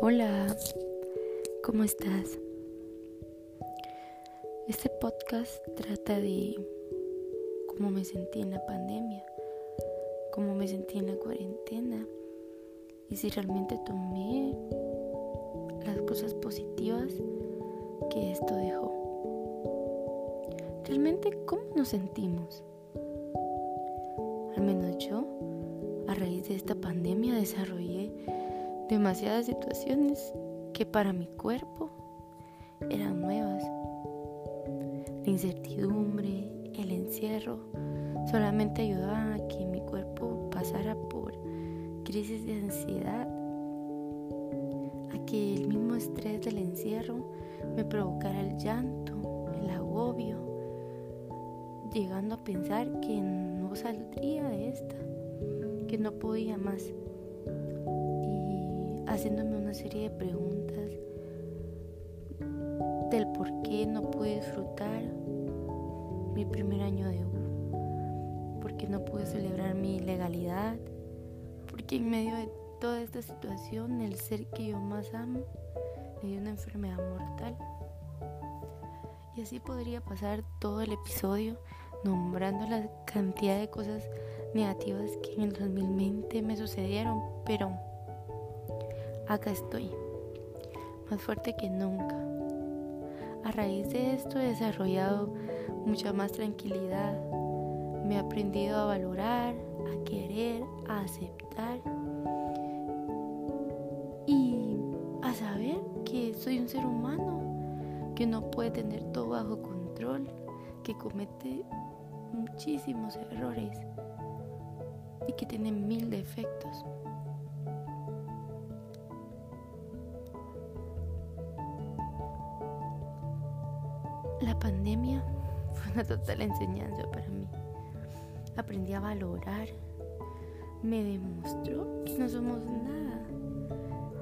Hola, ¿cómo estás? Este podcast trata de cómo me sentí en la pandemia, cómo me sentí en la cuarentena y si realmente tomé las cosas positivas que esto dejó. Realmente, ¿cómo nos sentimos? Al menos yo, a raíz de esta pandemia, desarrollé demasiadas situaciones que para mi cuerpo eran nuevas. La incertidumbre, el encierro, solamente ayudaban a que mi cuerpo pasara por crisis de ansiedad, a que el mismo estrés del encierro me provocara el llanto, el agobio, llegando a pensar que no saldría de esta, que no podía más haciéndome una serie de preguntas del por qué no pude disfrutar mi primer año de U, por qué no pude celebrar mi legalidad, porque en medio de toda esta situación el ser que yo más amo me dio una enfermedad mortal. Y así podría pasar todo el episodio nombrando la cantidad de cosas negativas que en el 2020 me sucedieron, pero acá estoy, más fuerte que nunca. A raíz de esto he desarrollado mucha más tranquilidad. Me he aprendido a valorar, a querer, a aceptar y a saber que soy un ser humano que no puede tener todo bajo control, que comete muchísimos errores y que tiene mil defectos. La pandemia fue una total enseñanza para mí. Aprendí a valorar. Me demostró que no somos nada.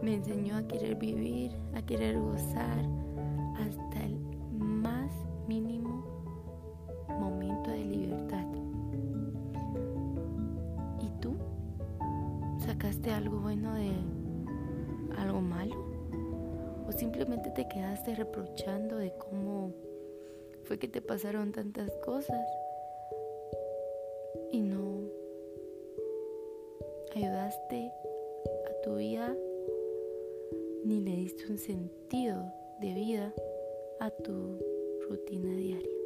Me enseñó a querer vivir, a querer gozar hasta el más mínimo momento de libertad. ¿Y tú? ¿Sacaste algo bueno de algo malo? ¿O simplemente te quedaste reprochando de cómo que te pasaron tantas cosas y no ayudaste a tu vida ni le diste un sentido de vida a tu rutina diaria.